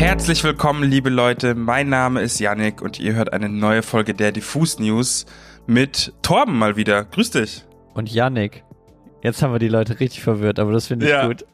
Herzlich willkommen, liebe Leute. Mein Name ist Yannick und ihr hört eine neue Folge der Diffus News mit Torben mal wieder. Grüß dich. Und Yannick. Jetzt haben wir die Leute richtig verwirrt, aber das finde ich Ja. gut.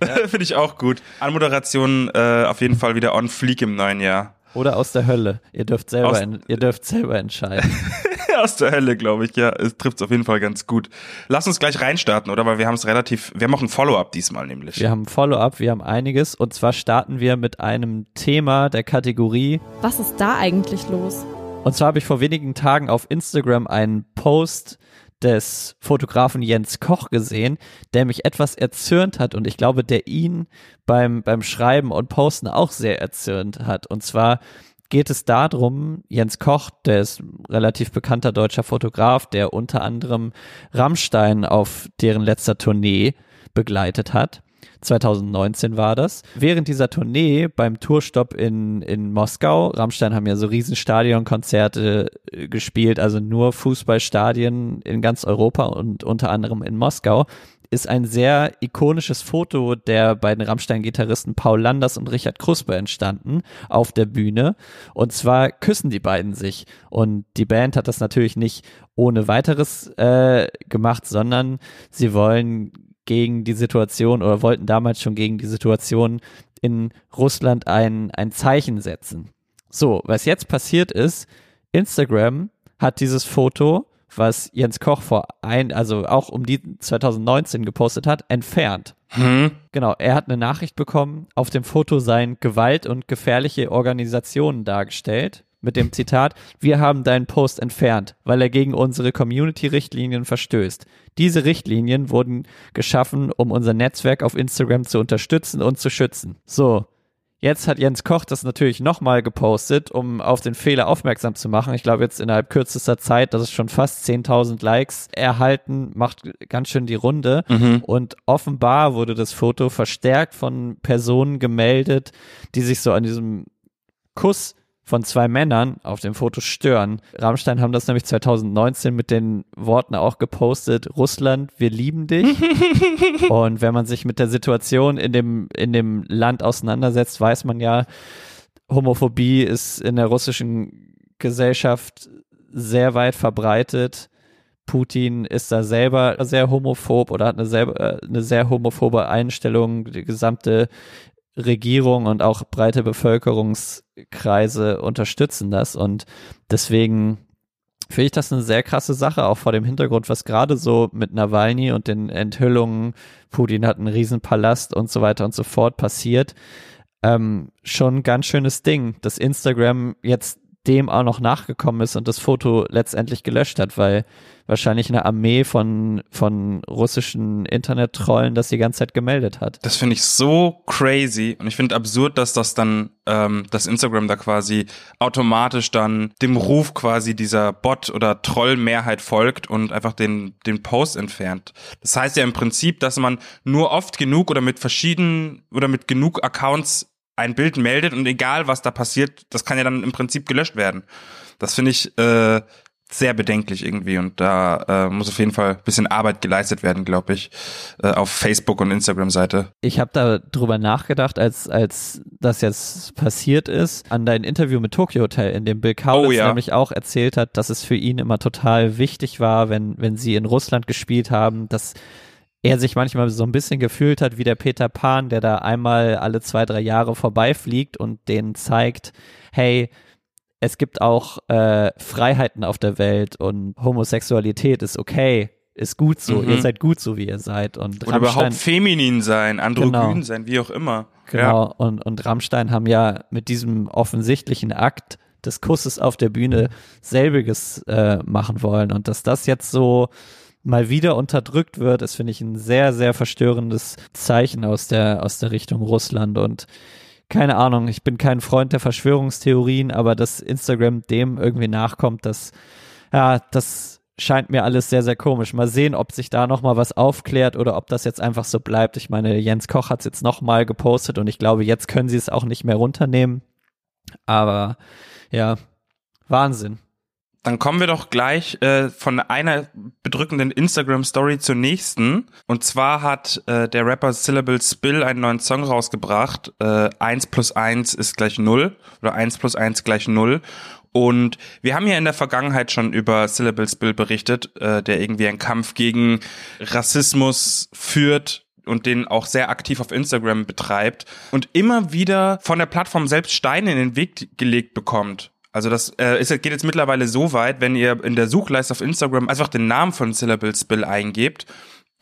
Finde ich auch gut. Anmoderation äh, auf jeden Fall wieder on fleek im neuen Jahr. Oder aus der Hölle. Ihr dürft selber, Aus- ihr dürft selber entscheiden. Aus der Hölle, glaube ich. Ja, es trifft auf jeden Fall ganz gut. Lass uns gleich reinstarten, oder? Weil wir haben es relativ, wir haben auch ein Follow-up diesmal nämlich. Wir haben ein Follow-up, wir haben einiges. Und zwar starten wir mit einem Thema der Kategorie. Was ist da eigentlich los? Und zwar habe ich vor wenigen Tagen auf Instagram einen Post des Fotografen Jens Koch gesehen, der mich etwas erzürnt hat und ich glaube, der ihn beim, beim Schreiben und Posten auch sehr erzürnt hat. Und zwar geht es darum, Jens Koch, der ist relativ bekannter deutscher Fotograf, der unter anderem Rammstein auf deren letzter Tournee begleitet hat. 2019 war das. Während dieser Tournee beim Tourstopp in, in Moskau, Rammstein haben ja so riesen Stadionkonzerte äh, gespielt, also nur Fußballstadien in ganz Europa und unter anderem in Moskau, ist ein sehr ikonisches Foto der beiden Rammstein-Gitarristen Paul Landers und Richard Kruspe entstanden auf der Bühne. Und zwar küssen die beiden sich. Und die Band hat das natürlich nicht ohne weiteres äh, gemacht, sondern sie wollen gegen die Situation oder wollten damals schon gegen die Situation in Russland ein, ein Zeichen setzen. So, was jetzt passiert ist, Instagram hat dieses Foto, was Jens Koch vor ein, also auch um die 2019 gepostet hat, entfernt. Hm? Genau, er hat eine Nachricht bekommen, auf dem Foto seien Gewalt und gefährliche Organisationen dargestellt. Mit dem Zitat, wir haben deinen Post entfernt, weil er gegen unsere Community-Richtlinien verstößt. Diese Richtlinien wurden geschaffen, um unser Netzwerk auf Instagram zu unterstützen und zu schützen. So, Jetzt hat Jens Koch das natürlich nochmal gepostet, um auf den Fehler aufmerksam zu machen. Ich glaube jetzt innerhalb kürzester Zeit, das ist schon fast 10.000 Likes erhalten, macht ganz schön die Runde. Und offenbar wurde das Foto verstärkt von Personen gemeldet, die sich so an diesem Kuss von zwei Männern auf dem Foto stören. Rammstein haben das nämlich 2019 mit den Worten auch gepostet, Russland, wir lieben dich. Und wenn man sich mit der Situation in dem, in dem Land auseinandersetzt, weiß man ja, Homophobie ist in der russischen Gesellschaft sehr weit verbreitet. Putin ist da selber sehr homophob oder hat eine, selber, äh, eine sehr homophobe Einstellung. Die gesamte Regierung und auch breite Bevölkerungskreise unterstützen das. Und deswegen finde ich das eine sehr krasse Sache, auch vor dem Hintergrund, was gerade so mit Nawalny und den Enthüllungen, Putin hat einen Riesenpalast und so weiter und so fort passiert, ähm, schon ein ganz schönes Ding, dass Instagram jetzt dem auch noch nachgekommen ist und das Foto letztendlich gelöscht hat, weil wahrscheinlich eine Armee von, von russischen Internet-Trollen das die ganze Zeit gemeldet hat. Das finde ich so crazy und ich finde absurd, dass das dann, ähm, dass Instagram da quasi automatisch dann dem Ruf quasi dieser Bot oder Trollmehrheit folgt und einfach den, den Post entfernt. Das heißt ja im Prinzip, dass man nur oft genug oder mit verschiedenen oder mit genug Accounts ein Bild meldet und egal was da passiert, das kann ja dann im Prinzip gelöscht werden. Das finde ich äh, sehr bedenklich irgendwie und da äh, muss auf jeden Fall ein bisschen Arbeit geleistet werden, glaube ich, äh, auf Facebook und Instagram-Seite. Ich habe da drüber nachgedacht, als, als das jetzt passiert ist, an dein Interview mit Tokyo Hotel, in dem Bill Kaulitz Oh ja. nämlich auch erzählt hat, dass es für ihn immer total wichtig war, wenn, wenn sie in Russland gespielt haben, dass er sich manchmal so ein bisschen gefühlt hat wie der Peter Pan, der da einmal alle zwei, drei Jahre vorbeifliegt und denen zeigt, hey, es gibt auch äh, Freiheiten auf der Welt und Homosexualität ist okay, ist gut so, Mhm. ihr seid gut so, wie ihr seid. Und Oder überhaupt feminin sein, androgyn Genau. sein, wie auch immer. Genau, und, und Rammstein haben ja mit diesem offensichtlichen Akt des Kusses auf der Bühne selbiges äh, machen wollen. Und dass das jetzt so mal wieder unterdrückt wird, ist, finde ich, ein sehr, sehr verstörendes Zeichen aus der, aus der Richtung Russland. Und keine Ahnung, ich bin kein Freund der Verschwörungstheorien, aber dass Instagram dem irgendwie nachkommt, das, ja, das scheint mir alles sehr, sehr komisch. Mal sehen, ob sich da nochmal was aufklärt oder ob das jetzt einfach so bleibt. Ich meine, Jens Koch hat es jetzt nochmal gepostet und ich glaube, jetzt können sie es auch nicht mehr runternehmen. Aber ja, Wahnsinn. Dann kommen wir doch gleich äh, von einer bedrückenden Instagram-Story zur nächsten. Und zwar hat äh, der Rapper Syllable Spill einen neuen Song rausgebracht. Äh, 1 plus 1 ist gleich 0 oder 1 plus 1 gleich 0. Und wir haben ja in der Vergangenheit schon über Syllable Spill berichtet, äh, der irgendwie einen Kampf gegen Rassismus führt und den auch sehr aktiv auf Instagram betreibt und immer wieder von der Plattform selbst Steine in den Weg gelegt bekommt. Also das äh, ist, geht jetzt mittlerweile so weit, wenn ihr in der Suchleiste auf Instagram einfach den Namen von Syllable Spill eingebt,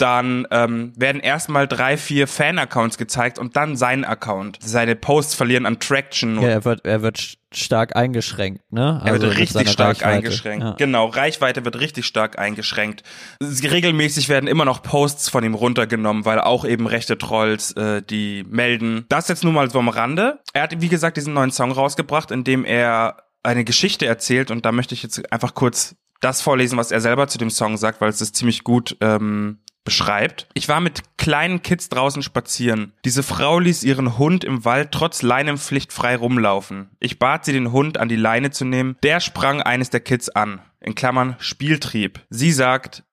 dann ähm, werden erstmal drei, vier Fan-Accounts gezeigt und dann sein Account. Seine Posts verlieren an Traction. Ja, er wird, er wird stark eingeschränkt, ne? Also er wird mit richtig stark Reichweite. eingeschränkt. Ja. Genau, Reichweite wird richtig stark eingeschränkt. Regelmäßig werden immer noch Posts von ihm runtergenommen, weil auch eben rechte Trolls äh, die melden. Das jetzt nur mal so am Rande. Er hat, wie gesagt, diesen neuen Song rausgebracht, in dem er eine Geschichte erzählt und da möchte ich jetzt einfach kurz das vorlesen, was er selber zu dem Song sagt, weil es das ziemlich gut ähm, beschreibt. Ich war mit kleinen Kids draußen spazieren. Diese Frau ließ ihren Hund im Wald trotz Leinenpflicht frei rumlaufen. Ich bat sie, den Hund an die Leine zu nehmen. Der sprang eines der Kids an. In Klammern Spieltrieb. Sie sagt,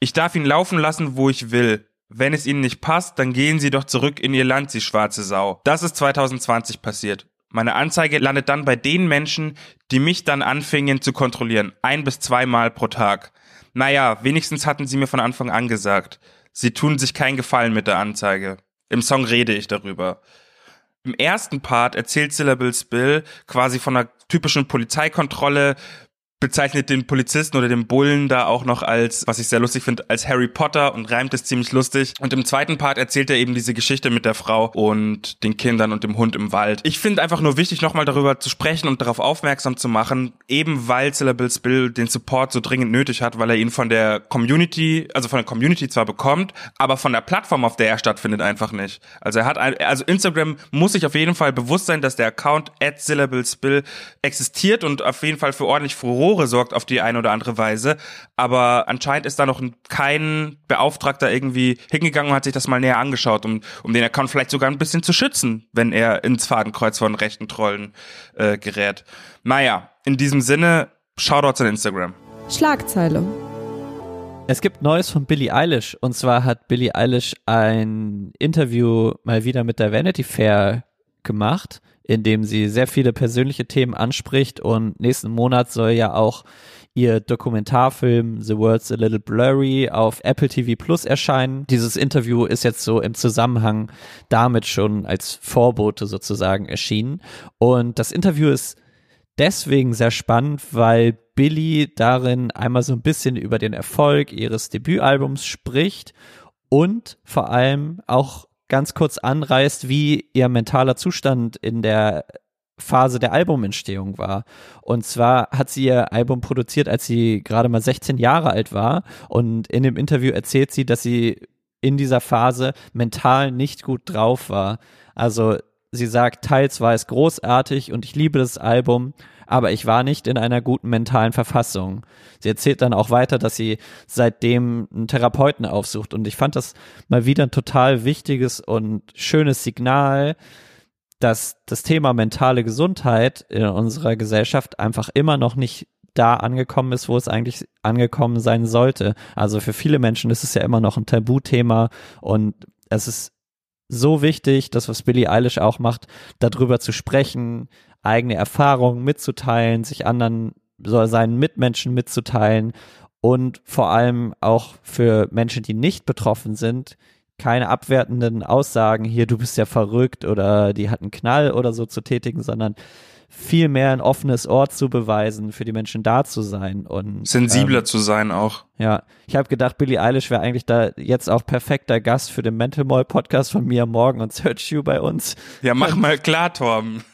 ich darf ihn laufen lassen, wo ich will. Wenn es ihnen nicht passt, dann gehen sie doch zurück in ihr Land, sie schwarze Sau. Das ist 2020 passiert. Meine Anzeige landet dann bei den Menschen, die mich dann anfingen zu kontrollieren. Ein bis zweimal pro Tag. Naja, wenigstens hatten sie mir von Anfang an gesagt. Sie tun sich keinen Gefallen mit der Anzeige. Im Song rede ich darüber. Im ersten Part erzählt Syllables Bill quasi von einer typischen Polizeikontrolle, bezeichnet den Polizisten oder den Bullen da auch noch als, was ich sehr lustig finde, als Harry Potter und reimt es ziemlich lustig. Und im zweiten Part erzählt er eben diese Geschichte mit der Frau und den Kindern und dem Hund im Wald. Ich finde einfach nur wichtig, nochmal darüber zu sprechen und darauf aufmerksam zu machen, eben weil Syllables Bill den Support so dringend nötig hat, weil er ihn von der Community, also von der Community zwar bekommt, aber von der Plattform, auf der er stattfindet, einfach nicht. Also er hat, ein, also Instagram muss sich auf jeden Fall bewusst sein, dass der Account at Syllables Bill existiert und auf jeden Fall für ordentlich Furore sorgt auf die eine oder andere Weise. Aber anscheinend ist da noch kein Beauftragter irgendwie hingegangen und hat sich das mal näher angeschaut, um, um den Account vielleicht sogar ein bisschen zu schützen, wenn er ins Fadenkreuz von rechten Trollen äh, gerät. Naja, in diesem Sinne, Shoutouts an Instagram. Schlagzeile. Es gibt Neues von Billie Eilish und zwar hat Billie Eilish ein Interview mal wieder mit der Vanity Fair gemacht, in dem sie sehr viele persönliche Themen anspricht und nächsten Monat soll ja auch ihr Dokumentarfilm The World's a Little Blurry auf Apple TV Plus erscheinen. Dieses Interview ist jetzt so im Zusammenhang damit schon als Vorbote sozusagen erschienen und das Interview ist deswegen sehr spannend, weil Billy darin einmal so ein bisschen über den Erfolg ihres Debütalbums spricht und vor allem auch ganz kurz anreißt, wie ihr mentaler Zustand in der Phase der Albumentstehung war. Und zwar hat sie ihr Album produziert, als sie gerade mal 16 Jahre alt war. Und in dem Interview erzählt sie, dass sie in dieser Phase mental nicht gut drauf war. Also sie sagt, teils war es großartig und ich liebe das Album, aber ich war nicht in einer guten mentalen Verfassung. Sie erzählt dann auch weiter, dass sie seitdem einen Therapeuten aufsucht und ich fand das mal wieder ein total wichtiges und schönes Signal, dass das Thema mentale Gesundheit in unserer Gesellschaft einfach immer noch nicht da angekommen ist, wo es eigentlich angekommen sein sollte. Also für viele Menschen ist es ja immer noch ein Tabuthema und es ist so wichtig, das was Billie Eilish auch macht, darüber zu sprechen, eigene Erfahrungen mitzuteilen, sich anderen, seinen Mitmenschen mitzuteilen und vor allem auch für Menschen, die nicht betroffen sind, keine abwertenden Aussagen, hier du bist ja verrückt oder die hat einen Knall oder so zu tätigen, sondern viel mehr ein offenes Ohr zu beweisen, für die Menschen da zu sein und Sensibler ähm, zu sein auch. ja, ich habe gedacht, Billie Eilish wäre eigentlich da jetzt auch perfekter Gast für den Mental Mall Podcast von Mia Morgan und Search You bei uns. Ja, mach mal klar, Torben.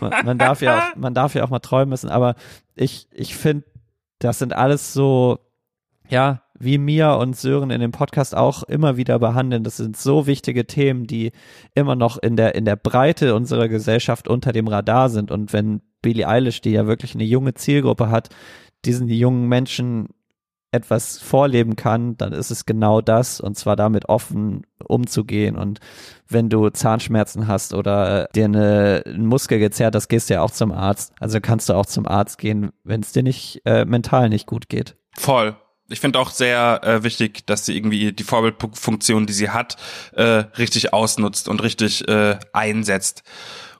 Man, man darf ja auch, man darf ja auch mal träumen müssen, aber ich, ich finde, das sind alles so, ja, wie Mia und Sören in dem Podcast auch immer wieder behandeln. Das sind so wichtige Themen, die immer noch in der, in der Breite unserer Gesellschaft unter dem Radar sind. Und wenn Billie Eilish, die ja wirklich eine junge Zielgruppe hat, diesen jungen Menschen etwas vorleben kann, dann ist es genau das und zwar damit offen umzugehen und wenn du Zahnschmerzen hast oder dir eine, ein Muskel gezerrt hast, gehst du ja auch zum Arzt. Also kannst du auch zum Arzt gehen, wenn es dir nicht äh, mental nicht gut geht. Voll. Ich finde auch sehr äh, wichtig, dass sie irgendwie die Vorbildfunktion, die sie hat, äh, richtig ausnutzt und richtig äh, einsetzt.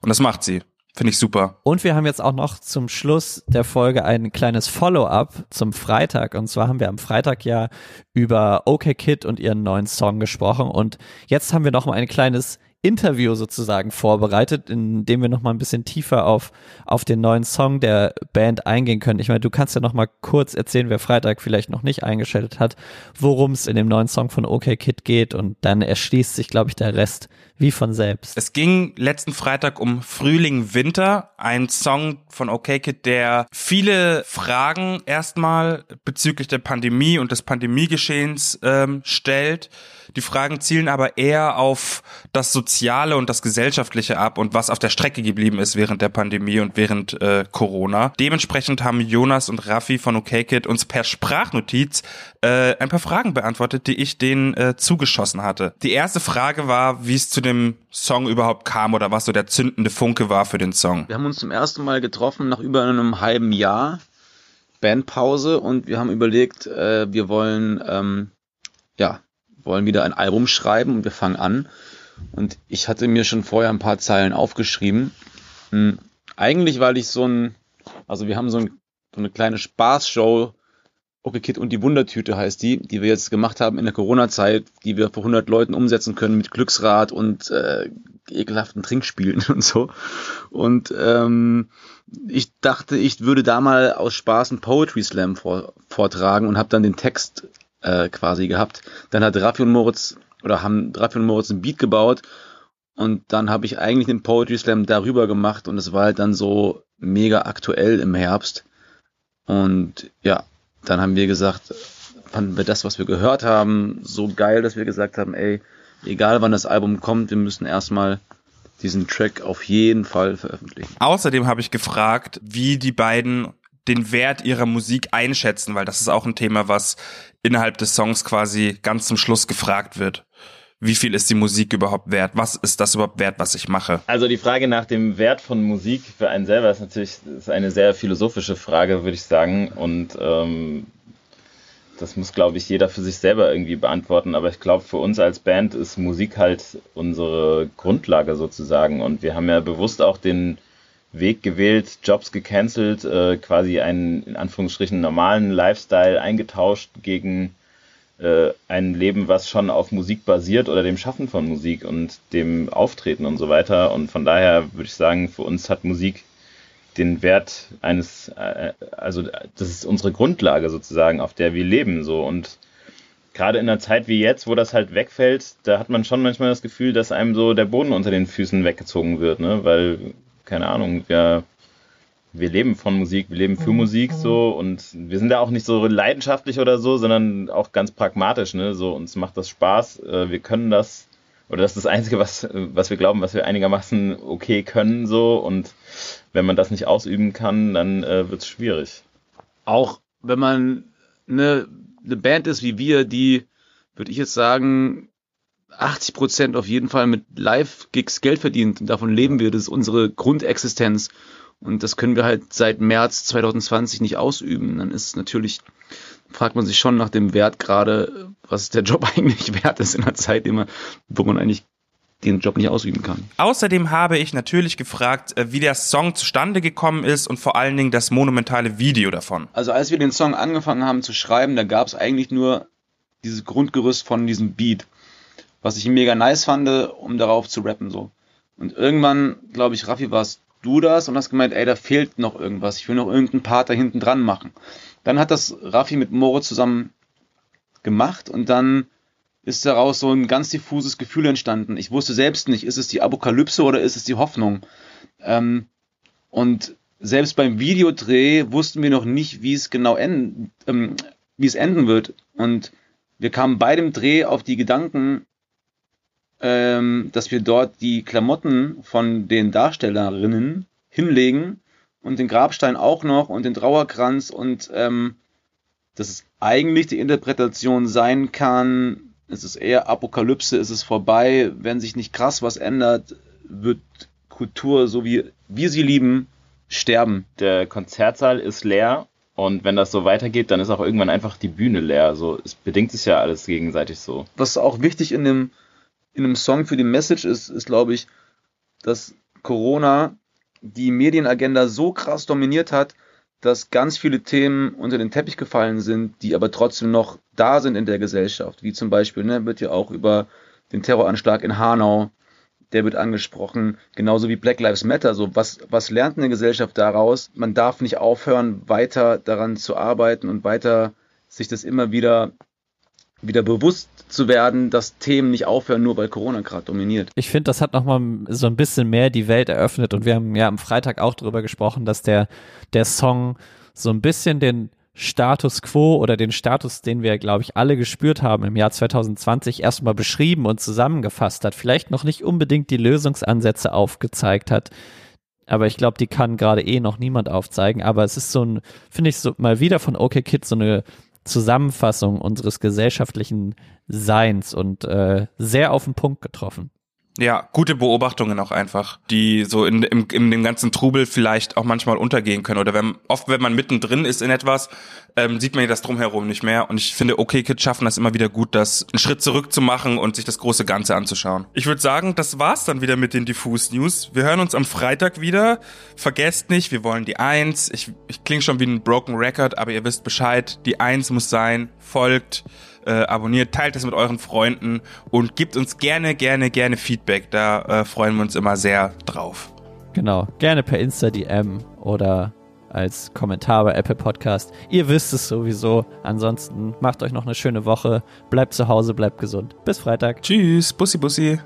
Und das macht sie. Finde ich super. Und wir haben jetzt auch noch zum Schluss der Folge ein kleines Follow-up zum Freitag. Und zwar haben wir am Freitag ja über OK Kid und ihren neuen Song gesprochen. Und jetzt haben wir noch mal ein kleines Interview sozusagen vorbereitet, in dem wir noch mal ein bisschen tiefer auf, auf den neuen Song der Band eingehen können. Ich meine, du kannst ja noch mal kurz erzählen, wer Freitag vielleicht noch nicht eingeschaltet hat, worum es in dem neuen Song von OK Kid geht und dann erschließt sich, glaube ich, der Rest wie von selbst. Es ging letzten Freitag um Frühling Winter, ein Song von OK Kid, der viele Fragen erstmal bezüglich der Pandemie und des Pandemiegeschehens ähm, stellt die Fragen zielen aber eher auf das Soziale und das Gesellschaftliche ab und was auf der Strecke geblieben ist während der Pandemie und während äh, Corona. Dementsprechend haben Jonas und Raffi von OKKid uns per Sprachnotiz äh, ein paar Fragen beantwortet, die ich denen äh, zugeschossen hatte. Die erste Frage war, wie es zu dem Song überhaupt kam oder was so der zündende Funke war für den Song. Wir haben uns zum ersten Mal getroffen nach über einem halben Jahr Bandpause und wir haben überlegt, äh, wir wollen ähm, ja wollen wieder ein Album schreiben und wir fangen an. Und ich hatte mir schon vorher ein paar Zeilen aufgeschrieben. Hm, eigentlich, weil ich so ein, also wir haben so, ein, so eine kleine Spaßshow, Okay Kid und die Wundertüte heißt die, die wir jetzt gemacht haben in der Corona-Zeit, die wir vor 100 Leuten umsetzen können mit Glücksrad und äh, ekelhaften Trinkspielen und so. Und ähm, ich dachte, ich würde da mal aus Spaß einen Poetry Slam vor, vortragen und habe dann den Text äh, quasi gehabt. Dann hat Raffi und Moritz oder haben Raffi und Moritz ein Beat gebaut und dann habe ich eigentlich den Poetry Slam darüber gemacht und es war halt dann so mega aktuell im Herbst. Und ja, dann haben wir gesagt, fanden wir das, was wir gehört haben, so geil, dass wir gesagt haben, ey, egal wann das Album kommt, wir müssen erstmal diesen Track auf jeden Fall veröffentlichen. Außerdem habe ich gefragt, wie die beiden den Wert ihrer Musik einschätzen, weil das ist auch ein Thema, was innerhalb des Songs quasi ganz zum Schluss gefragt wird. Wie viel ist die Musik überhaupt wert? Was ist das überhaupt wert, was ich mache? Also die Frage nach dem Wert von Musik für einen selber ist natürlich ist eine sehr philosophische Frage, würde ich sagen. Und ähm, das muss, glaube ich, jeder für sich selber irgendwie beantworten. Aber ich glaube, für uns als Band ist Musik halt unsere Grundlage sozusagen. Und wir haben ja bewusst auch den Weg gewählt, Jobs gecancelt, äh, quasi einen in Anführungsstrichen normalen Lifestyle eingetauscht gegen äh, ein Leben, was schon auf Musik basiert oder dem Schaffen von Musik und dem Auftreten und so weiter. Und von daher würde ich sagen, für uns hat Musik den Wert eines, äh, also das ist unsere Grundlage sozusagen, auf der wir leben so und gerade in einer Zeit wie jetzt, wo das halt wegfällt, da hat man schon manchmal das Gefühl, dass einem so der Boden unter den Füßen weggezogen wird, ne? Weil keine Ahnung, wir, wir leben von Musik, wir leben für Musik so und wir sind da auch nicht so leidenschaftlich oder so, sondern auch ganz pragmatisch, ne? So, uns macht das Spaß, äh, wir können das, oder das ist das Einzige, was, was wir glauben, was wir einigermaßen okay können, so und wenn man das nicht ausüben kann, dann äh, wird es schwierig. Auch wenn man eine, eine Band ist wie wir, die, würde ich jetzt sagen, 80 Prozent auf jeden Fall mit Live-Gigs Geld verdient und davon leben wir. Das ist unsere Grundexistenz. Und das können wir halt seit März 2020 nicht ausüben. Dann ist natürlich, fragt man sich schon nach dem Wert gerade, was der Job eigentlich wert ist in einer Zeit, wo man eigentlich den Job nicht ausüben kann. Außerdem habe ich natürlich gefragt, äh, wie der Song zustande gekommen ist und vor allen Dingen das monumentale Video davon. Also als wir den Song angefangen haben zu schreiben, da gab es eigentlich nur dieses Grundgerüst von diesem Beat was ich mega nice fand, um darauf zu rappen so. Und irgendwann, glaube ich, Raffi, warst du das und hast gemeint, ey, da fehlt noch irgendwas, ich will noch irgendeinen Part da hinten dran machen. Dann hat das Raffi mit Moritz zusammen gemacht und dann ist daraus so ein ganz diffuses Gefühl entstanden. Ich wusste selbst nicht, ist es die Apokalypse oder ist es die Hoffnung? Ähm, und selbst beim Videodreh wussten wir noch nicht, wie es genau enden, ähm, wie es enden wird. Und wir kamen bei dem Dreh auf die Gedanken, ähm, dass wir dort die Klamotten von den Darstellerinnen hinlegen und den Grabstein auch noch und den Trauerkranz und ähm, das ist eigentlich die Interpretation sein kann, es ist eher Apokalypse, es ist vorbei, wenn sich nicht krass was ändert, wird Kultur, so wie wir sie lieben, sterben. Der Konzertsaal ist leer und wenn das so weitergeht, dann ist auch irgendwann einfach die Bühne leer. So, es bedingt sich ja alles gegenseitig so. Was auch wichtig in dem, in dem Song für die Message ist, ist, glaube ich, dass Corona die Medienagenda so krass dominiert hat, dass ganz viele Themen unter den Teppich gefallen sind, die aber trotzdem noch da sind in der Gesellschaft. Wie zum Beispiel, ne, wird ja auch über den Terroranschlag in Hanau, der wird angesprochen, genauso wie Black Lives Matter. So, was, was lernt eine Gesellschaft daraus? Man darf nicht aufhören, weiter daran zu arbeiten und weiter sich das immer wieder wieder bewusst zu werden, dass Themen nicht aufhören, nur weil Corona gerade dominiert. Ich finde, das hat nochmal so ein bisschen mehr die Welt eröffnet und wir haben ja am Freitag auch darüber gesprochen, dass der, der Song so ein bisschen den Status quo oder den Status, den wir, glaube ich, alle gespürt haben im Jahr 2020, erstmal beschrieben und zusammengefasst hat. Vielleicht noch nicht unbedingt die Lösungsansätze aufgezeigt hat. Aber ich glaube, die kann gerade eh noch niemand aufzeigen. Aber es ist so ein, finde ich, so mal wieder von OK Kids so eine Zusammenfassung unseres gesellschaftlichen Seins und äh, sehr auf den Punkt getroffen. Ja, gute Beobachtungen auch einfach, die so in, im, in dem ganzen Trubel vielleicht auch manchmal untergehen können. Oder wenn oft, wenn man mittendrin ist in etwas, ähm, sieht man ja das drumherum nicht mehr. Und ich finde, okay Kids schaffen das immer wieder gut, das einen Schritt zurück zu machen und sich das große Ganze anzuschauen. Ich würde sagen, das war's dann wieder mit den Diffus News. Wir hören uns am Freitag wieder. Vergesst nicht, wir wollen die Eins. Ich, ich klinge schon wie ein Broken Record, aber ihr wisst Bescheid. Die Eins muss sein. Folgt äh, abonniert, teilt es mit euren Freunden und gebt uns gerne, gerne, gerne Feedback. Da äh, freuen wir uns immer sehr drauf. Genau, gerne per Insta-DM oder als Kommentar bei Apple Podcast. Ihr wisst es sowieso. Ansonsten macht euch noch eine schöne Woche. Bleibt zu Hause, bleibt gesund. Bis Freitag. Tschüss, Bussi Bussi.